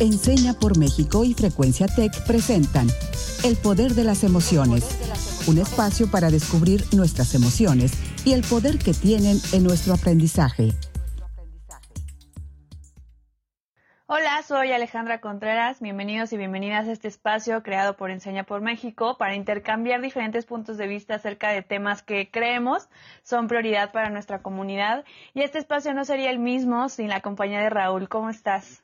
Enseña por México y Frecuencia Tech presentan El Poder de las Emociones, un espacio para descubrir nuestras emociones y el poder que tienen en nuestro aprendizaje. Hola, soy Alejandra Contreras. Bienvenidos y bienvenidas a este espacio creado por Enseña por México para intercambiar diferentes puntos de vista acerca de temas que creemos son prioridad para nuestra comunidad. Y este espacio no sería el mismo sin la compañía de Raúl. ¿Cómo estás?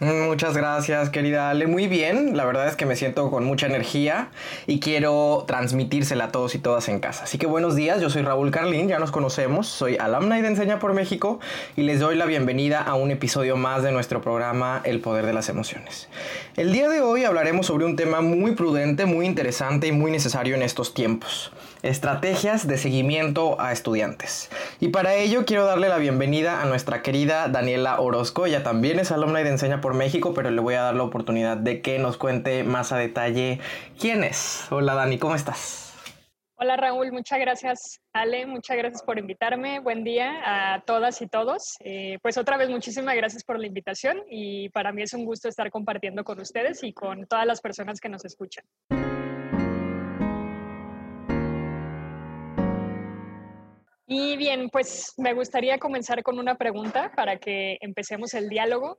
Muchas gracias, querida Ale. Muy bien, la verdad es que me siento con mucha energía y quiero transmitírsela a todos y todas en casa. Así que buenos días, yo soy Raúl Carlín, ya nos conocemos, soy alumna de Enseña por México y les doy la bienvenida a un episodio más de nuestro programa El Poder de las Emociones. El día de hoy hablaremos sobre un tema muy prudente, muy interesante y muy necesario en estos tiempos. Estrategias de seguimiento a estudiantes. Y para ello quiero darle la bienvenida a nuestra querida Daniela Orozco, ella también es alumna de Enseña por México, pero le voy a dar la oportunidad de que nos cuente más a detalle quién es. Hola Dani, ¿cómo estás? Hola Raúl, muchas gracias Ale, muchas gracias por invitarme. Buen día a todas y todos. Eh, pues otra vez muchísimas gracias por la invitación y para mí es un gusto estar compartiendo con ustedes y con todas las personas que nos escuchan. Y bien, pues me gustaría comenzar con una pregunta para que empecemos el diálogo.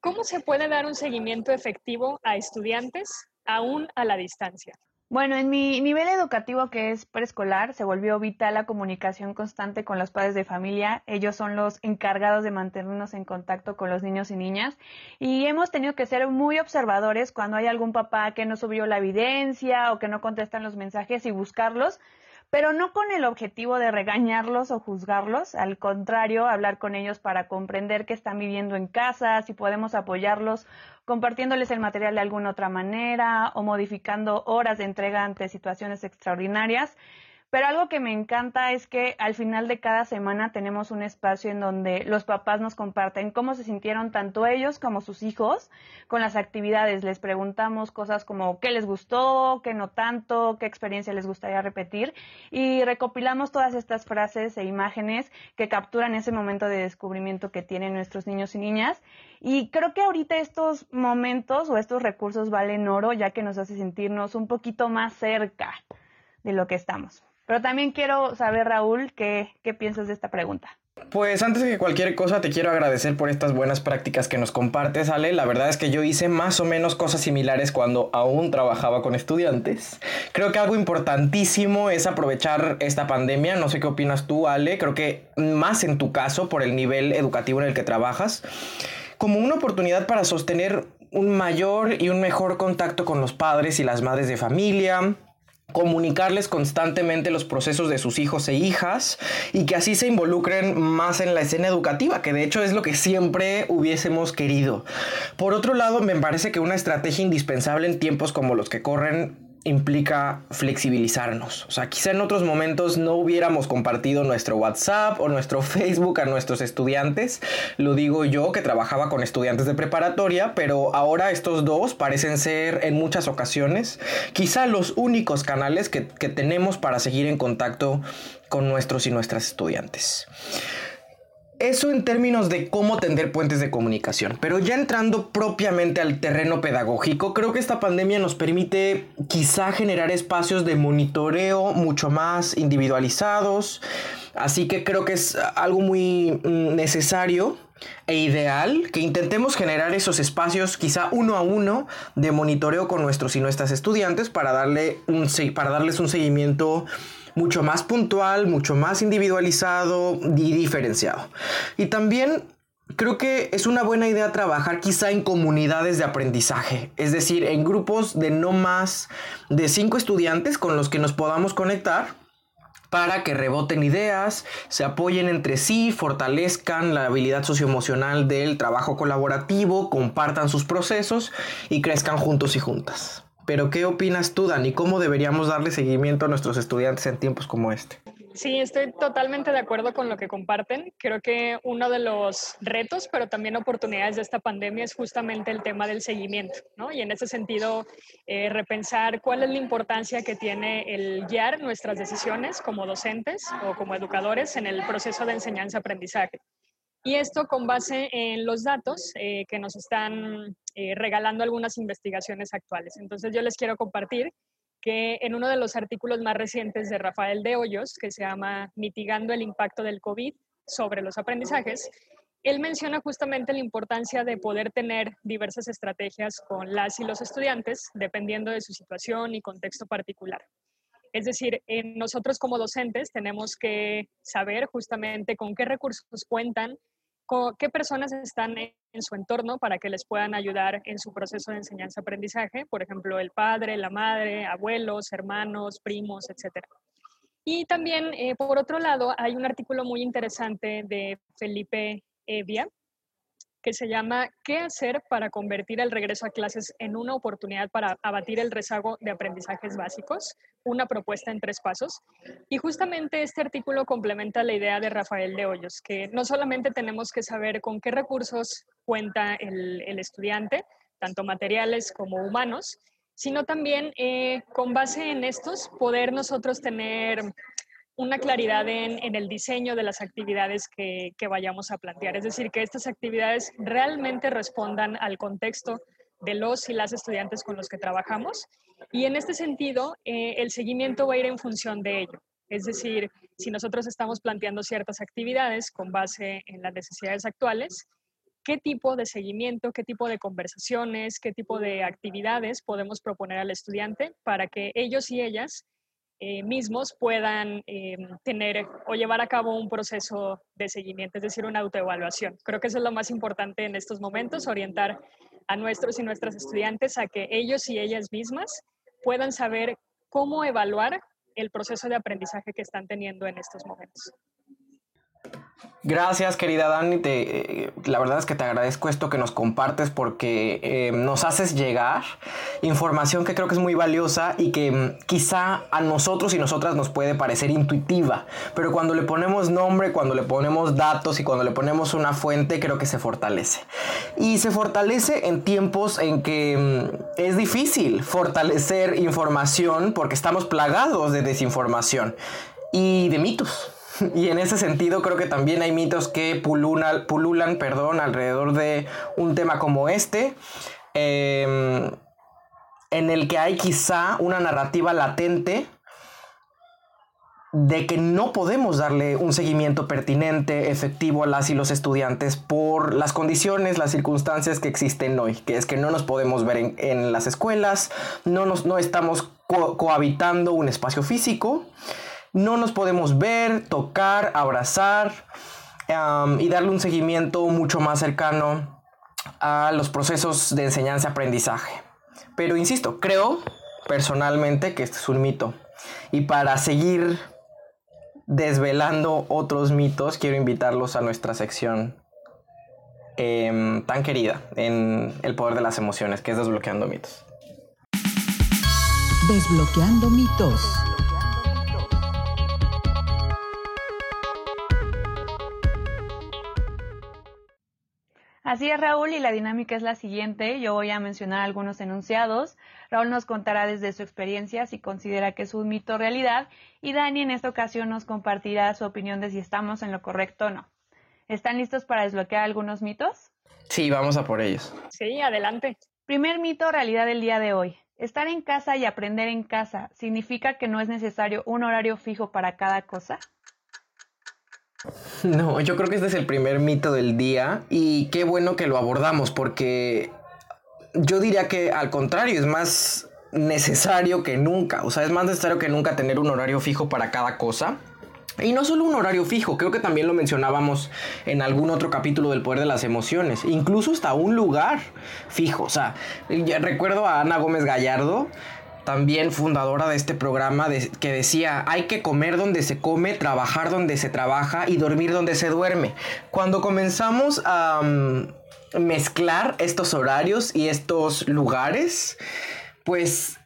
¿Cómo se puede dar un seguimiento efectivo a estudiantes aún a la distancia? Bueno, en mi nivel educativo que es preescolar, se volvió vital la comunicación constante con los padres de familia. Ellos son los encargados de mantenernos en contacto con los niños y niñas. Y hemos tenido que ser muy observadores cuando hay algún papá que no subió la evidencia o que no contestan los mensajes y buscarlos pero no con el objetivo de regañarlos o juzgarlos, al contrario, hablar con ellos para comprender qué están viviendo en casa, si podemos apoyarlos compartiéndoles el material de alguna otra manera o modificando horas de entrega ante situaciones extraordinarias. Pero algo que me encanta es que al final de cada semana tenemos un espacio en donde los papás nos comparten cómo se sintieron tanto ellos como sus hijos con las actividades. Les preguntamos cosas como qué les gustó, qué no tanto, qué experiencia les gustaría repetir y recopilamos todas estas frases e imágenes que capturan ese momento de descubrimiento que tienen nuestros niños y niñas. Y creo que ahorita estos momentos o estos recursos valen oro ya que nos hace sentirnos un poquito más cerca de lo que estamos. Pero también quiero saber, Raúl, qué, qué piensas de esta pregunta. Pues antes que cualquier cosa te quiero agradecer por estas buenas prácticas que nos compartes, Ale. La verdad es que yo hice más o menos cosas similares cuando aún trabajaba con estudiantes. Creo que algo importantísimo es aprovechar esta pandemia. No sé qué opinas tú, Ale. Creo que más en tu caso, por el nivel educativo en el que trabajas, como una oportunidad para sostener un mayor y un mejor contacto con los padres y las madres de familia, comunicarles constantemente los procesos de sus hijos e hijas y que así se involucren más en la escena educativa, que de hecho es lo que siempre hubiésemos querido. Por otro lado, me parece que una estrategia indispensable en tiempos como los que corren implica flexibilizarnos. O sea, quizá en otros momentos no hubiéramos compartido nuestro WhatsApp o nuestro Facebook a nuestros estudiantes. Lo digo yo que trabajaba con estudiantes de preparatoria, pero ahora estos dos parecen ser en muchas ocasiones quizá los únicos canales que, que tenemos para seguir en contacto con nuestros y nuestras estudiantes. Eso en términos de cómo tender puentes de comunicación. Pero ya entrando propiamente al terreno pedagógico, creo que esta pandemia nos permite quizá generar espacios de monitoreo mucho más individualizados. Así que creo que es algo muy mm, necesario e ideal que intentemos generar esos espacios quizá uno a uno de monitoreo con nuestros y nuestras estudiantes para, darle un, para darles un seguimiento mucho más puntual, mucho más individualizado y diferenciado. Y también creo que es una buena idea trabajar quizá en comunidades de aprendizaje, es decir, en grupos de no más de cinco estudiantes con los que nos podamos conectar para que reboten ideas, se apoyen entre sí, fortalezcan la habilidad socioemocional del trabajo colaborativo, compartan sus procesos y crezcan juntos y juntas. Pero ¿qué opinas tú, Dani? ¿Cómo deberíamos darle seguimiento a nuestros estudiantes en tiempos como este? Sí, estoy totalmente de acuerdo con lo que comparten. Creo que uno de los retos, pero también oportunidades de esta pandemia es justamente el tema del seguimiento, ¿no? Y en ese sentido, eh, repensar cuál es la importancia que tiene el guiar nuestras decisiones como docentes o como educadores en el proceso de enseñanza-aprendizaje. Y esto con base en los datos eh, que nos están eh, regalando algunas investigaciones actuales. Entonces yo les quiero compartir que en uno de los artículos más recientes de Rafael de Hoyos, que se llama Mitigando el impacto del COVID sobre los aprendizajes, él menciona justamente la importancia de poder tener diversas estrategias con las y los estudiantes, dependiendo de su situación y contexto particular. Es decir, nosotros como docentes tenemos que saber justamente con qué recursos cuentan, qué personas están en su entorno para que les puedan ayudar en su proceso de enseñanza-aprendizaje, por ejemplo, el padre, la madre, abuelos, hermanos, primos, etc. Y también, eh, por otro lado, hay un artículo muy interesante de Felipe Evia, que se llama ¿Qué hacer para convertir el regreso a clases en una oportunidad para abatir el rezago de aprendizajes básicos? Una propuesta en tres pasos. Y justamente este artículo complementa la idea de Rafael de Hoyos, que no solamente tenemos que saber con qué recursos cuenta el, estudiante, tanto materiales como humanos, sino también eh, con base en estos poder nosotros tener una claridad en, el diseño de las actividades que, vayamos a plantear. Es decir, que estas actividades realmente respondan al contexto de los y las estudiantes con los que trabajamos. Y en este sentido, eh, el seguimiento va a ir en función de ello. Es decir, si nosotros estamos planteando ciertas actividades con base en las necesidades actuales, qué tipo de seguimiento, qué tipo de conversaciones, qué tipo de actividades podemos proponer al estudiante para que ellos y ellas eh, mismos puedan eh, tener o llevar a cabo un proceso de seguimiento, es decir, una autoevaluación. Creo que eso es lo más importante en estos momentos, orientar a nuestros y nuestras estudiantes a que ellos y ellas mismas puedan saber cómo evaluar el proceso de aprendizaje que están teniendo en estos momentos. Gracias, querida Dani. Te, la verdad es que te agradezco esto que nos compartes porque eh, nos haces llegar información que creo que es muy valiosa y que mm, quizá a nosotros y nosotras nos puede parecer intuitiva, pero cuando le ponemos nombre, cuando le ponemos datos y cuando le ponemos una fuente, creo que se fortalece. Y se fortalece en tiempos en que mm, es difícil fortalecer información porque estamos plagados de desinformación y de mitos. Y en ese sentido creo que también hay mitos que pululan, pululan perdón, alrededor de un tema como este, em, en el que hay quizá una narrativa latente de que no podemos darle un seguimiento pertinente, efectivo a las y los estudiantes por las condiciones, las circunstancias que existen hoy, que es que no nos podemos ver en, las escuelas, no, nos, no estamos cohabitando un espacio físico no nos podemos ver, tocar, abrazar y darle un seguimiento mucho más cercano a los procesos de enseñanza-aprendizaje. Pero insisto, creo personalmente que este es un mito. Y para seguir desvelando otros mitos, quiero invitarlos a nuestra sección em, tan querida en el poder de las emociones, que es desbloqueando mitos. Desbloqueando mitos. Así es, Raúl, y la dinámica es la siguiente. Yo voy a mencionar algunos enunciados. Raúl nos contará desde su experiencia si considera que es un mito o realidad, y Dani en esta ocasión nos compartirá su opinión de si estamos en lo correcto o no. ¿Están listos para desbloquear algunos mitos? Sí, vamos a por ellos. Sí, adelante. Primer mito o realidad del día de hoy. Estar en casa y aprender en casa significa que no es necesario un horario fijo para cada cosa. No, yo creo que este es el primer mito del día y qué bueno que lo abordamos porque yo diría que al contrario es más necesario que nunca, o sea, es más necesario que nunca tener un horario fijo para cada cosa. Y no solo un horario fijo, creo que también lo mencionábamos en algún otro capítulo del poder de las emociones, incluso hasta un lugar fijo. O sea, recuerdo a Ana Gómez Gallardo también fundadora de este programa, que decía, hay que comer donde se come, trabajar donde se trabaja y dormir donde se duerme. Cuando comenzamos a mm, mezclar estos horarios y estos lugares, pues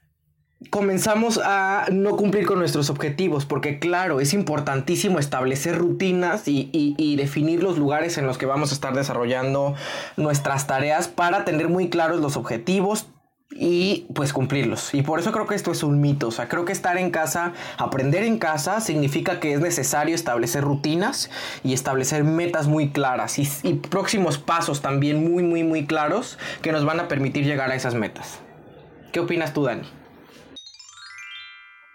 comenzamos a no cumplir con nuestros objetivos, porque claro, es importantísimo establecer rutinas y, y, definir los lugares en los que vamos a estar desarrollando nuestras tareas para tener muy claros los objetivos, y pues cumplirlos. Y por eso creo que esto es un mito. O sea, creo que estar en casa, aprender en casa, significa que es necesario establecer rutinas y establecer metas muy claras y, próximos pasos también muy, muy, muy claros que nos van a permitir llegar a esas metas. ¿Qué opinas tú, Dani?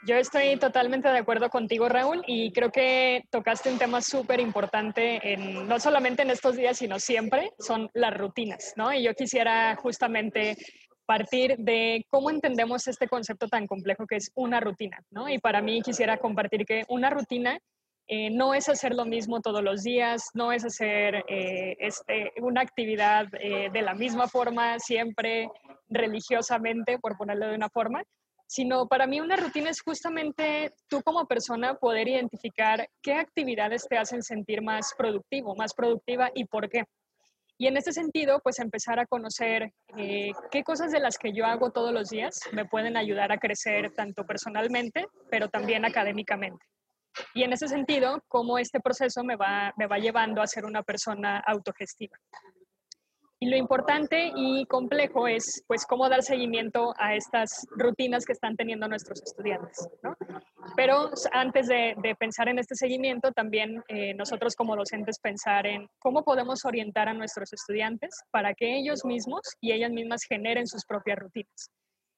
Yo estoy totalmente de acuerdo contigo, Raúl, y creo que tocaste un tema súper importante, no solamente en estos días, sino siempre, son las rutinas, ¿no? Y yo quisiera justamente partir de cómo entendemos este concepto tan complejo que es una rutina, ¿no? Y para mí quisiera compartir que una rutina eh, no es hacer lo mismo todos los días, no es hacer eh, este, una actividad eh, de la misma forma siempre religiosamente, por ponerlo de una forma, sino para mí una rutina es justamente tú como persona poder identificar qué actividades te hacen sentir más productivo, más productiva y por qué. Y en este sentido, pues empezar a conocer eh, qué cosas de las que yo hago todos los días me pueden ayudar a crecer tanto personalmente, pero también académicamente. Y en ese sentido, cómo este proceso me va, me va llevando a ser una persona autogestiva. Y lo importante y complejo es, pues, cómo dar seguimiento a estas rutinas que están teniendo nuestros estudiantes. Pero antes de, pensar en este seguimiento, también eh, nosotros como docentes pensar en cómo podemos orientar a nuestros estudiantes para que ellos mismos y ellas mismas generen sus propias rutinas.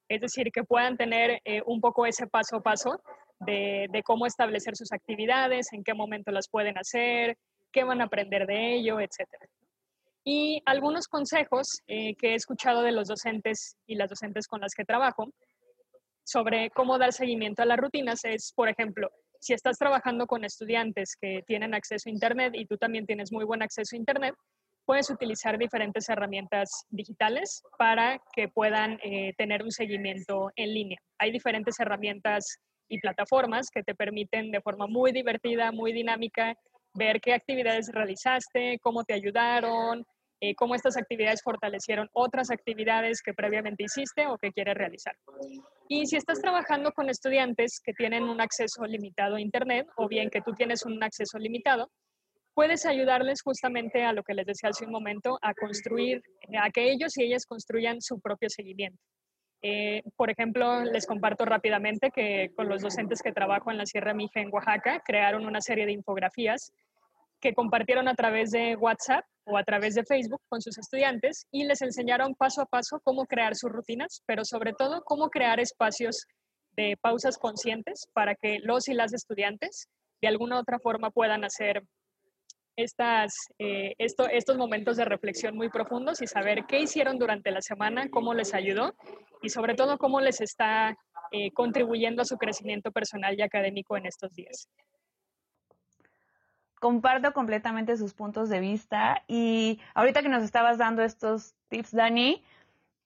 Es decir, que puedan tener eh, un poco ese paso a paso de, de cómo establecer sus actividades, en qué momento las pueden hacer, qué van a aprender de ello, etcétera. Y algunos consejos eh, que he escuchado de los docentes y las docentes con las que trabajo sobre cómo dar seguimiento a las rutinas es, por ejemplo, si estás trabajando con estudiantes que tienen acceso a Internet y tú también tienes muy buen acceso a Internet, puedes utilizar diferentes herramientas digitales para que puedan eh, tener un seguimiento en línea. Hay diferentes herramientas y plataformas que te permiten de forma muy divertida, muy dinámica, ver qué actividades realizaste, cómo te ayudaron, eh, cómo estas actividades fortalecieron otras actividades que previamente hiciste o que quieres realizar. Y si estás trabajando con estudiantes que tienen un acceso limitado a Internet o bien que tú tienes un acceso limitado, puedes ayudarles justamente a lo que les decía hace un momento, a construir, a que ellos y ellas construyan su propio seguimiento. Eh, por ejemplo, les comparto rápidamente que con los docentes que trabajo en la Sierra Mija en Oaxaca, crearon una serie de infografías que compartieron a través de WhatsApp o a través de Facebook con sus estudiantes y les enseñaron paso a paso cómo crear sus rutinas, pero sobre todo cómo crear espacios de pausas conscientes para que los y las estudiantes de alguna otra forma puedan hacer estas, eh, estos momentos de reflexión muy profundos y saber qué hicieron durante la semana, cómo les ayudó y sobre todo cómo les está eh, contribuyendo a su crecimiento personal y académico en estos días. Comparto completamente sus puntos de vista y ahorita que nos estabas dando estos tips, Dani,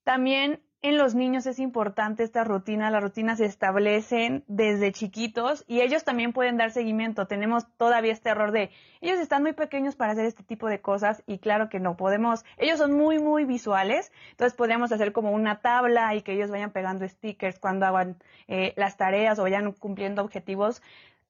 también en los niños es importante esta rutina, las rutinas se establecen desde chiquitos y ellos también pueden dar seguimiento. Tenemos todavía este error de ellos están muy pequeños para hacer este tipo de cosas y claro que no podemos, ellos son muy muy visuales, entonces podemos hacer como una tabla y que ellos vayan pegando stickers cuando hagan eh, las tareas o vayan cumpliendo objetivos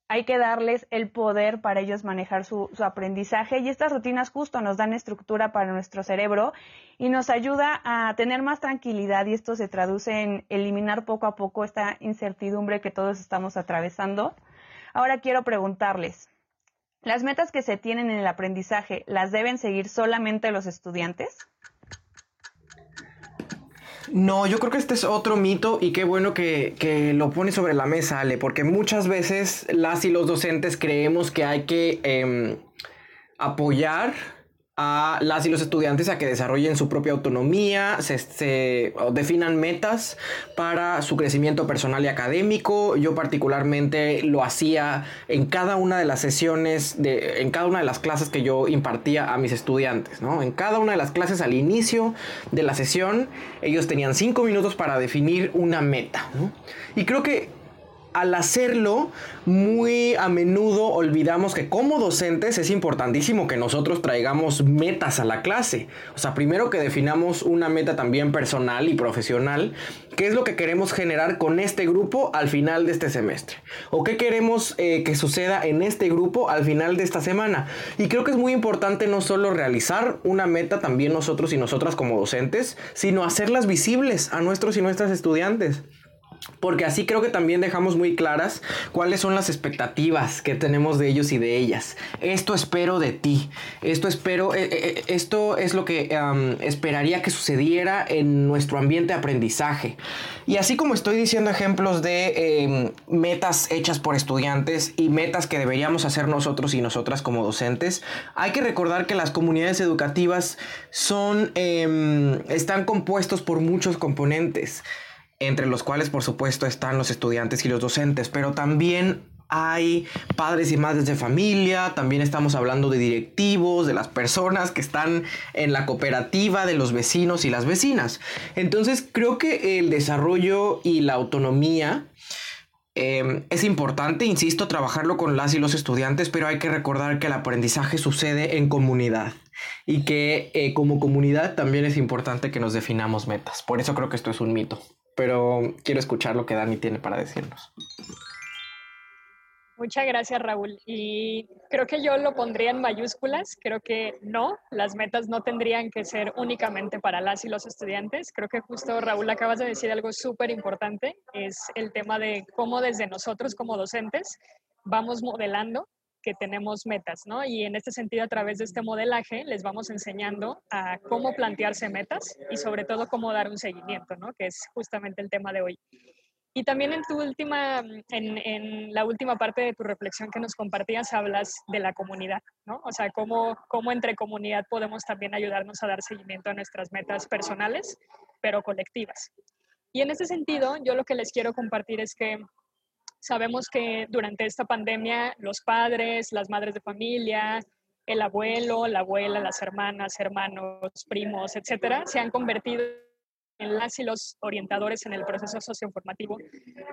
hay que darles el poder para ellos manejar su, aprendizaje y estas rutinas justo nos dan estructura para nuestro cerebro y nos ayuda a tener más tranquilidad y esto se traduce en eliminar poco a poco esta incertidumbre que todos estamos atravesando. Ahora quiero preguntarles, ¿las metas que se tienen en el aprendizaje las deben seguir solamente los estudiantes? No, yo creo que este es otro mito y qué bueno que, lo pone sobre la mesa, Ale, porque muchas veces las y los docentes creemos que hay que em, apoyar a las y los estudiantes a que desarrollen su propia autonomía, se, definan metas para su crecimiento personal y académico. Yo particularmente lo hacía en cada una de las sesiones, de, en cada una de las clases que yo impartía a mis estudiantes. ¿no? En cada una de las clases al inicio de la sesión, ellos tenían cinco minutos para definir una meta. Y creo que al hacerlo, muy a menudo olvidamos que como docentes es importantísimo que nosotros traigamos metas a la clase. O sea, primero que definamos una meta también personal y profesional, qué es lo que queremos generar con este grupo al final de este semestre. O qué queremos eh, que suceda en este grupo al final de esta semana. Y creo que es muy importante no solo realizar una meta también nosotros y nosotras como docentes, sino hacerlas visibles a nuestros y nuestras estudiantes. Porque así creo que también dejamos muy claras cuáles son las expectativas que tenemos de ellos y de ellas. Esto espero de ti. Esto espero, eh, eh, eh, esto es lo que esperaría que sucediera en nuestro ambiente de aprendizaje. Y así como estoy diciendo ejemplos de em, metas hechas por estudiantes y metas que deberíamos hacer nosotros y nosotras como docentes, hay que recordar que las comunidades educativas son, em, están compuestos por muchos componentes entre los cuales por supuesto están los estudiantes y los docentes, pero también hay padres y madres de familia, también estamos hablando de directivos, de las personas que están en la cooperativa, de los vecinos y las vecinas. Entonces creo que el desarrollo y la autonomía em, es importante, insisto, trabajarlo con las y los estudiantes, pero hay que recordar que el aprendizaje sucede en comunidad y que eh, como comunidad también es importante que nos definamos metas. Por eso creo que esto es un mito pero quiero escuchar lo que Dani tiene para decirnos. Muchas gracias, Raúl. Y creo que yo lo pondría en mayúsculas. Creo que no, las metas no tendrían que ser únicamente para las y los estudiantes. Creo que justo, Raúl, acabas de decir algo súper importante. Es el tema de cómo desde nosotros como docentes vamos modelando que tenemos metas, ¿no? Y en este sentido, a través de este modelaje, les vamos enseñando a cómo plantearse metas y sobre todo cómo dar un seguimiento, ¿no? Que es justamente el tema de hoy. Y también en tu última, en, en, la última parte de tu reflexión que nos compartías, hablas de la comunidad, ¿no? O sea, cómo, cómo entre comunidad podemos también ayudarnos a dar seguimiento a nuestras metas personales, pero colectivas. Y en ese sentido, yo lo que les quiero compartir es que Sabemos que durante esta pandemia los padres, las madres de familia, el abuelo, la abuela, las hermanas, hermanos, primos, etcétera, se han convertido en las y los orientadores en el proceso socioinformativo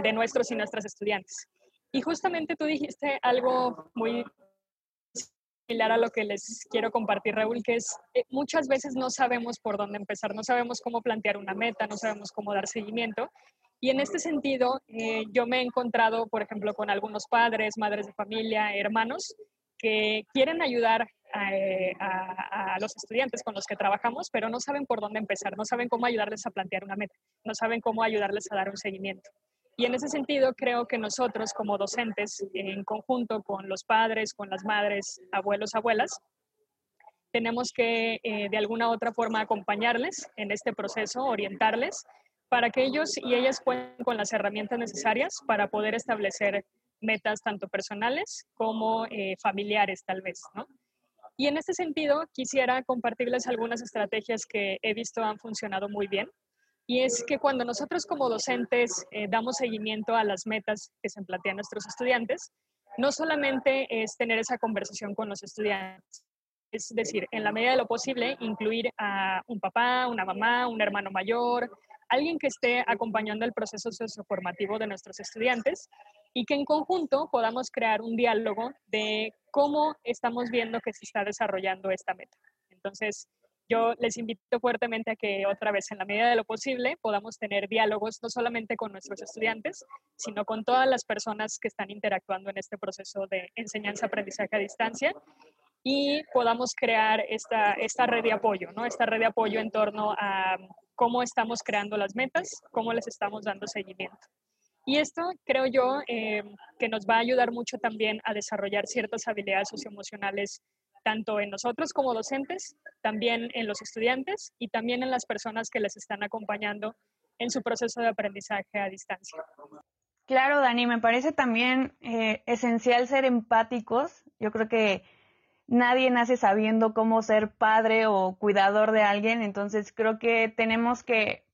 de nuestros y nuestras estudiantes. Y justamente tú dijiste algo muy similar a lo que les quiero compartir, Raúl, que es eh, muchas veces no sabemos por dónde empezar, no sabemos cómo plantear una meta, no sabemos cómo dar seguimiento y en este sentido, eh, yo me he encontrado, por ejemplo, con algunos padres, madres de familia, hermanos, que quieren ayudar eh, a, los estudiantes con los que trabajamos, pero no saben por dónde empezar, no saben cómo ayudarles a plantear una meta, no saben cómo ayudarles a dar un seguimiento. Y en ese sentido, creo que nosotros como docentes, en conjunto con los padres, con las madres, abuelos, abuelas, tenemos que eh, de alguna u otra forma acompañarles en este proceso, orientarles para que ellos y ellas cuenten con las herramientas necesarias para poder establecer metas tanto personales como eh, familiares tal vez, ¿no? Y en este sentido quisiera compartirles algunas estrategias que he visto han funcionado muy bien. Y es que cuando nosotros como docentes eh, damos seguimiento a las metas que se plantean nuestros estudiantes, no solamente es tener esa conversación con los estudiantes, es decir, en la medida de lo posible, incluir a un papá, una mamá, un hermano mayor, alguien que esté acompañando el proceso socioformativo de nuestros estudiantes y que en conjunto podamos crear un diálogo de cómo estamos viendo que se está desarrollando esta meta. Entonces, yo les invito fuertemente a que otra vez, en la medida de lo posible, podamos tener diálogos no solamente con nuestros estudiantes, sino con todas las personas que están interactuando en este proceso de enseñanza-aprendizaje a distancia y podamos crear esta, esta red de apoyo, ¿no? Esta red de apoyo en torno a cómo estamos creando las metas, cómo les estamos dando seguimiento. Y esto creo yo eh, que nos va a ayudar mucho también a desarrollar ciertas habilidades socioemocionales, tanto en nosotros como docentes, también en los estudiantes y también en las personas que les están acompañando en su proceso de aprendizaje a distancia. Claro, Dani, me parece también eh, esencial ser empáticos. Yo creo que nadie nace sabiendo cómo ser padre o cuidador de alguien, entonces creo que tenemos que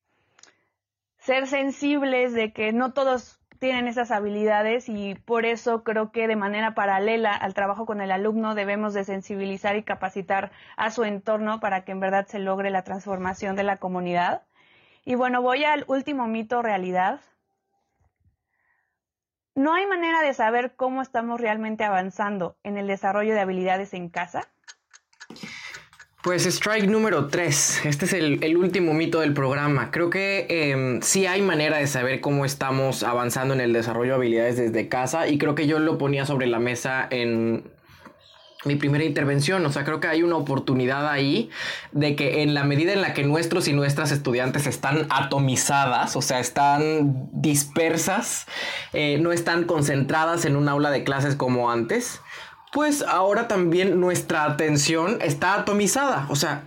ser sensibles de que no todos tienen esas habilidades y por eso creo que de manera paralela al trabajo con el alumno debemos de sensibilizar y capacitar a su entorno para que en verdad se logre la transformación de la comunidad. Y bueno, voy al último mito realidad. ¿No hay manera de saber cómo estamos realmente avanzando en el desarrollo de habilidades en casa? Pues strike número 3. Este es el, último mito del programa. Creo que em, sí hay manera de saber cómo estamos avanzando en el desarrollo de habilidades desde casa y creo que yo lo ponía sobre la mesa en mi primera intervención. O sea, creo que hay una oportunidad ahí de que en la medida en la que nuestros y nuestras estudiantes están atomizadas, o sea, están dispersas, eh, no están concentradas en un aula de clases como antes, pues ahora también nuestra atención está atomizada. O sea,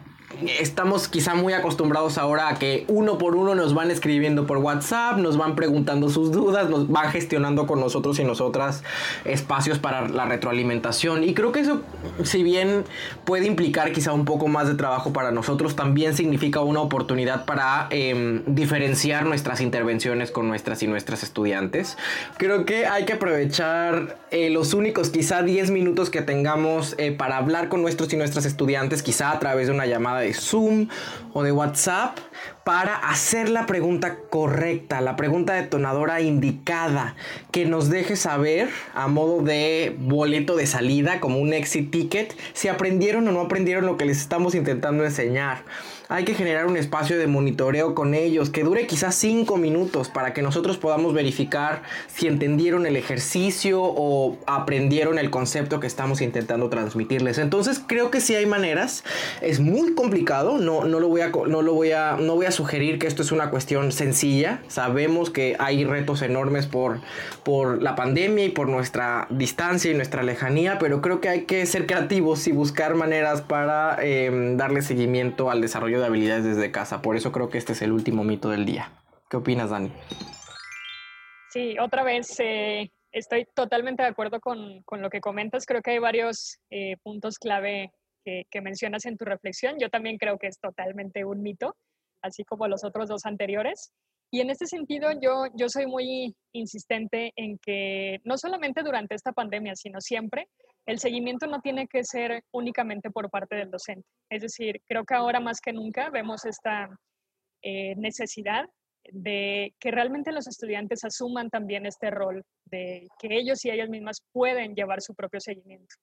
estamos quizá muy acostumbrados ahora a que uno por uno nos van escribiendo por WhatsApp, nos van preguntando sus dudas, nos van gestionando con nosotros y nosotras espacios para la retroalimentación. Y creo que eso, si bien puede implicar quizá un poco más de trabajo para nosotros, también significa una oportunidad para em, diferenciar nuestras intervenciones con nuestras y nuestras estudiantes. Creo que hay que aprovechar eh, los únicos quizá 10 minutos que tengamos eh, para hablar con nuestros y nuestras estudiantes, quizá a través de una llamada de Zoom o de WhatsApp para hacer la pregunta correcta, la pregunta detonadora indicada, que nos deje saber a modo de boleto de salida, como un exit ticket, si aprendieron o no aprendieron lo que les estamos intentando enseñar hay que generar un espacio de monitoreo con ellos que dure quizás cinco minutos para que nosotros podamos verificar si entendieron el ejercicio o aprendieron el concepto que estamos intentando transmitirles. Entonces creo que sí hay maneras. Es muy complicado. No, no lo voy a, no lo voy a, no voy a sugerir que esto es una cuestión sencilla. Sabemos que hay retos enormes por, por la pandemia y por nuestra distancia y nuestra lejanía, pero creo que hay que ser creativos y buscar maneras para em, darle seguimiento al desarrollo de habilidades desde casa. Por eso creo que este es el último mito del día. ¿Qué opinas, Dani? Sí, otra vez eh, estoy totalmente de acuerdo con, con, lo que comentas. Creo que hay varios eh, puntos clave que, que, mencionas en tu reflexión. Yo también creo que es totalmente un mito, así como los otros dos anteriores. Y en este sentido, yo, soy muy insistente en que no solamente durante esta pandemia, sino siempre, el seguimiento no tiene que ser únicamente por parte del docente. Es decir, creo que ahora más que nunca vemos esta eh, necesidad de que realmente los estudiantes asuman también este rol de que ellos y ellas mismas pueden llevar su propio seguimiento.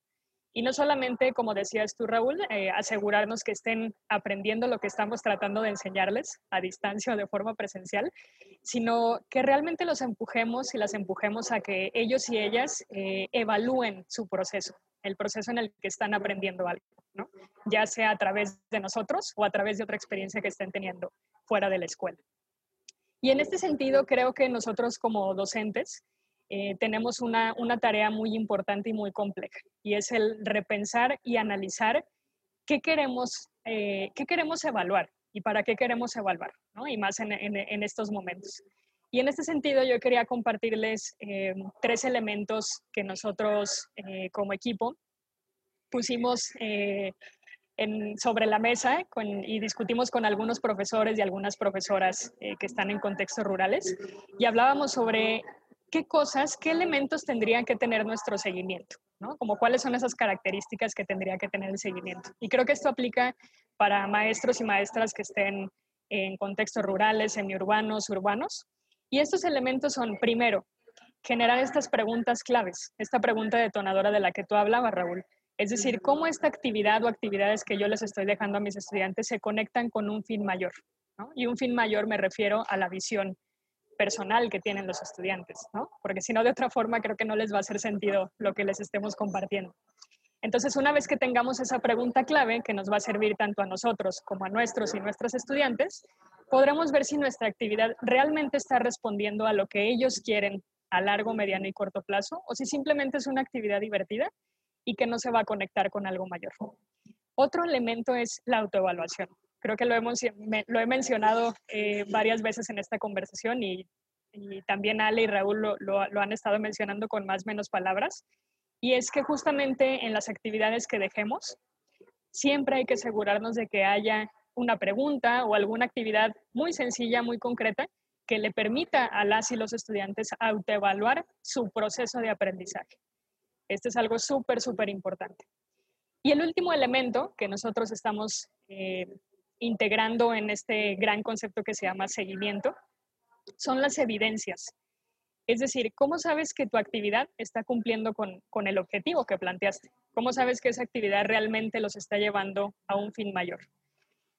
Y no solamente, como decías tú, Raúl, eh, asegurarnos que estén aprendiendo lo que estamos tratando de enseñarles a distancia o de forma presencial, sino que realmente los empujemos y las empujemos a que ellos y ellas eh, evalúen su proceso, el proceso en el que están aprendiendo algo, ¿no? ya sea a través de nosotros o a través de otra experiencia que estén teniendo fuera de la escuela. Y en este sentido, creo que nosotros como docentes eh, tenemos una, tarea muy importante y muy compleja, y es el repensar y analizar qué queremos, eh, qué queremos evaluar y para qué queremos evaluar, y más en, estos momentos. Y en este sentido, yo quería compartirles eh, tres elementos que nosotros como equipo pusimos sobre la mesa y discutimos con algunos profesores y algunas profesoras que están en contextos rurales y hablábamos sobre qué cosas, qué elementos tendrían que tener nuestro seguimiento, ¿no? Como cuáles son esas características que tendría que tener el seguimiento. Y creo que esto aplica para maestros y maestras que estén en contextos rurales, semiurbanos, urbanos. Y estos elementos son, primero, generar estas preguntas claves, esta pregunta detonadora de la que tú hablabas, Raúl. Es decir, cómo esta actividad o actividades que yo les estoy dejando a mis estudiantes se conectan con un fin mayor. ¿no? Y un fin mayor me refiero a la visión personal que tienen los estudiantes, ¿no? Porque si no, de otra forma, creo que no les va a hacer sentido lo que les estemos compartiendo. Entonces, una vez que tengamos esa pregunta clave que nos va a servir tanto a nosotros como a nuestros y nuestras estudiantes, podremos ver si nuestra actividad realmente está respondiendo a lo que ellos quieren a largo, mediano y corto plazo, o si simplemente es una actividad divertida y que no se va a conectar con algo mayor. Otro elemento es la autoevaluación. Creo que lo, hemos, lo he mencionado eh, varias veces en esta conversación y, también Ale y Raúl lo, lo, han estado mencionando con más o menos palabras. Y es que justamente en las actividades que dejemos, siempre hay que asegurarnos de que haya una pregunta o alguna actividad muy sencilla, muy concreta, que le permita a las y los estudiantes autoevaluar su proceso de aprendizaje. Este es algo súper, súper importante. Y el último elemento que nosotros estamos eh, integrando en este gran concepto que se llama seguimiento, son las evidencias. Es decir, ¿cómo sabes que tu actividad está cumpliendo con, con, el objetivo que planteaste? ¿Cómo sabes que esa actividad realmente los está llevando a un fin mayor?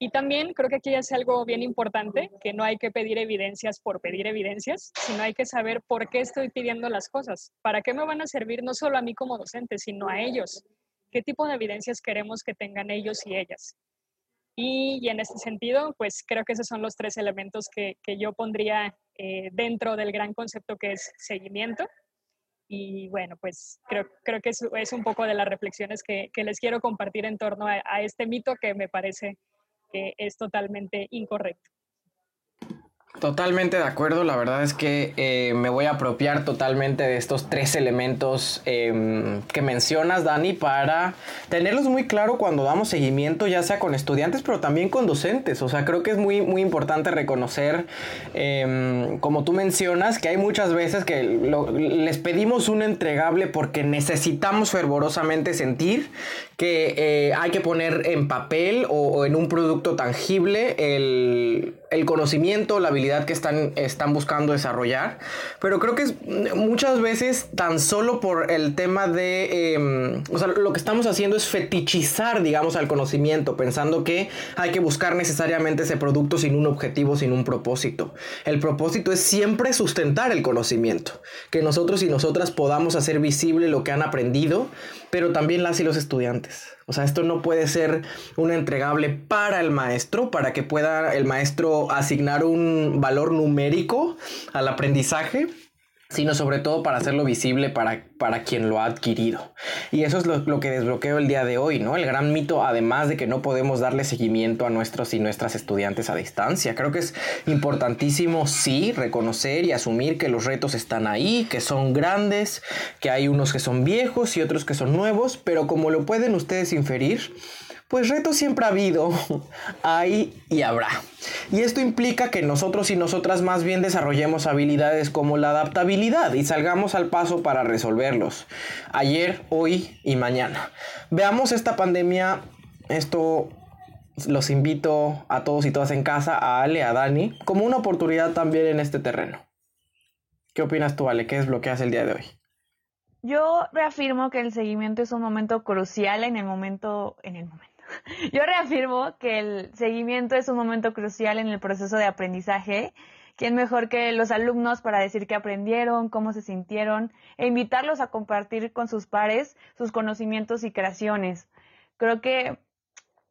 Y también creo que aquí es algo bien importante, que no hay que pedir evidencias por pedir evidencias, sino hay que saber por qué estoy pidiendo las cosas, para qué me van a servir no solo a mí como docente, sino a ellos. ¿Qué tipo de evidencias queremos que tengan ellos y ellas? Y, en este sentido, pues creo que esos son los tres elementos que, yo pondría eh, dentro del gran concepto que es seguimiento. Y bueno, pues creo, creo que es, es un poco de las reflexiones que, les quiero compartir en torno a este mito que me parece que es totalmente incorrecto. Totalmente de acuerdo, la verdad es que eh, me voy a apropiar totalmente de estos tres elementos em, que mencionas, Dani, para tenerlos muy claro cuando damos seguimiento, ya sea con estudiantes, pero también con docentes. O sea, creo que es muy, muy importante reconocer, em, como tú mencionas, que hay muchas veces que les pedimos un entregable porque necesitamos fervorosamente sentir que eh, hay que poner en papel o, en un producto tangible el, el conocimiento, la habilidad que están, están buscando desarrollar. Pero creo que muchas veces tan solo por el tema de, em, o sea, lo que estamos haciendo es fetichizar, digamos, al conocimiento, pensando que hay que buscar necesariamente ese producto sin un objetivo, sin un propósito. El propósito es siempre sustentar el conocimiento, que nosotros y nosotras podamos hacer visible lo que han aprendido, pero también las y los estudiantes. O sea, esto no puede ser un entregable para el maestro, para que pueda el maestro asignar un valor numérico al aprendizaje, sino sobre todo para hacerlo visible para, para quien lo ha adquirido. Y eso es lo, que desbloqueo el día de hoy, ¿no? El gran mito, además de que no podemos darle seguimiento a nuestros y nuestras estudiantes a distancia. Creo que es importantísimo, sí, reconocer y asumir que los retos están ahí, que son grandes, que hay unos que son viejos y otros que son nuevos, pero como lo pueden ustedes inferir, pues retos siempre ha habido, hay y habrá. Y esto implica que nosotros y nosotras más bien desarrollemos habilidades como la adaptabilidad y salgamos al paso para resolverlos. Ayer, hoy y mañana. Veamos esta pandemia, esto los invito a todos y todas en casa, a Ale, a Dani, como una oportunidad también en este terreno. ¿Qué opinas tú, Ale? ¿Qué desbloqueas el día de hoy? Yo reafirmo que el seguimiento es un momento crucial en el momento, en el momento Yo reafirmo que el seguimiento es un momento crucial en el proceso de aprendizaje. ¿Quién mejor que los alumnos para decir qué aprendieron, cómo se sintieron e invitarlos a compartir con sus pares sus conocimientos y creaciones? Creo que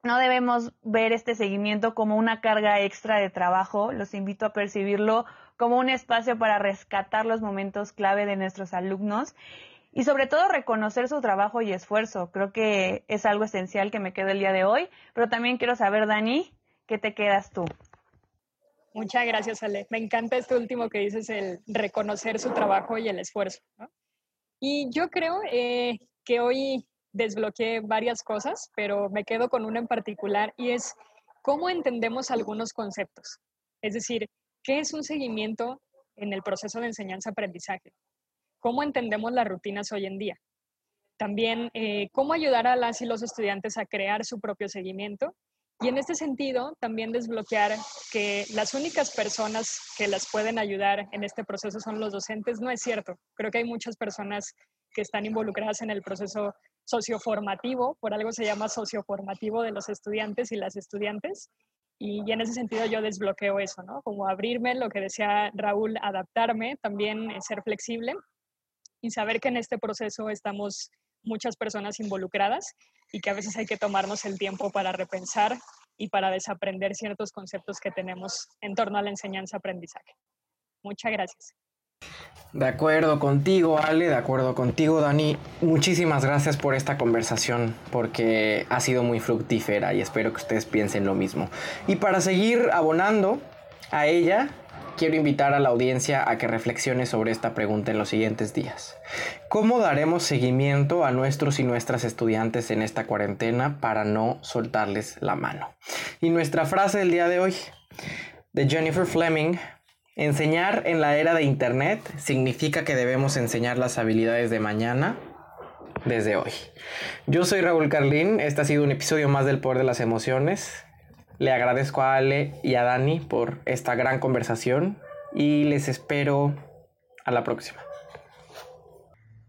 no debemos ver este seguimiento como una carga extra de trabajo. Los invito a percibirlo como un espacio para rescatar los momentos clave de nuestros alumnos y sobre todo reconocer su trabajo y esfuerzo. Creo que es algo esencial que me quedo el día de hoy, pero también quiero saber, Dani, ¿qué te quedas tú? Muchas gracias, Ale. Me encanta este último que dices, el reconocer su trabajo y el esfuerzo. Y yo creo eh, que hoy desbloqueé varias cosas, pero me quedo con una en particular y es cómo entendemos algunos conceptos. Es decir, ¿qué es un seguimiento en el proceso de enseñanza-aprendizaje? Cómo entendemos las rutinas hoy en día. También eh, cómo ayudar a las y los estudiantes a crear su propio seguimiento. Y en este sentido, también desbloquear que las únicas personas que las pueden ayudar en este proceso son los docentes, no es cierto. Creo que hay muchas personas que están involucradas en el proceso socioformativo, por algo se llama socioformativo de los estudiantes y las estudiantes. Y, en ese sentido yo desbloqueo eso, ¿no? Como abrirme, lo que decía Raúl, adaptarme, también ser flexible y saber que en este proceso estamos muchas personas involucradas y que a veces hay que tomarnos el tiempo para repensar y para desaprender ciertos conceptos que tenemos en torno a la enseñanza-aprendizaje. Muchas gracias. De acuerdo contigo, Ale, de acuerdo contigo, Dani. Muchísimas gracias por esta conversación, porque ha sido muy fructífera y espero que ustedes piensen lo mismo. Y para seguir abonando a ella, quiero invitar a la audiencia a que reflexione sobre esta pregunta en los siguientes días. ¿Cómo daremos seguimiento a nuestros y nuestras estudiantes en esta cuarentena para no soltarles la mano? Y nuestra frase del día de hoy, de Jennifer Fleming, enseñar en la era de Internet significa que debemos enseñar las habilidades de mañana desde hoy. Yo soy Raúl Carlín, este ha sido un episodio más del Poder de las Emociones. Le agradezco a Ale y a Dani por esta gran conversación y les espero A la próxima.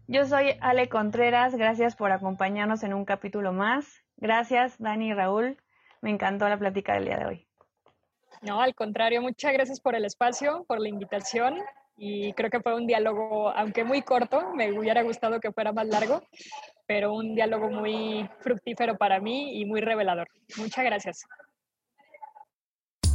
Yo soy Ale Contreras, gracias por acompañarnos en un capítulo más. Gracias, Dani y Raúl. Me encantó la plática del día de hoy. No, al contrario, muchas gracias por el espacio, por la invitación y creo que fue un diálogo, aunque muy corto, me hubiera gustado que fuera más largo, pero un diálogo muy fructífero para mí y muy revelador. Muchas gracias.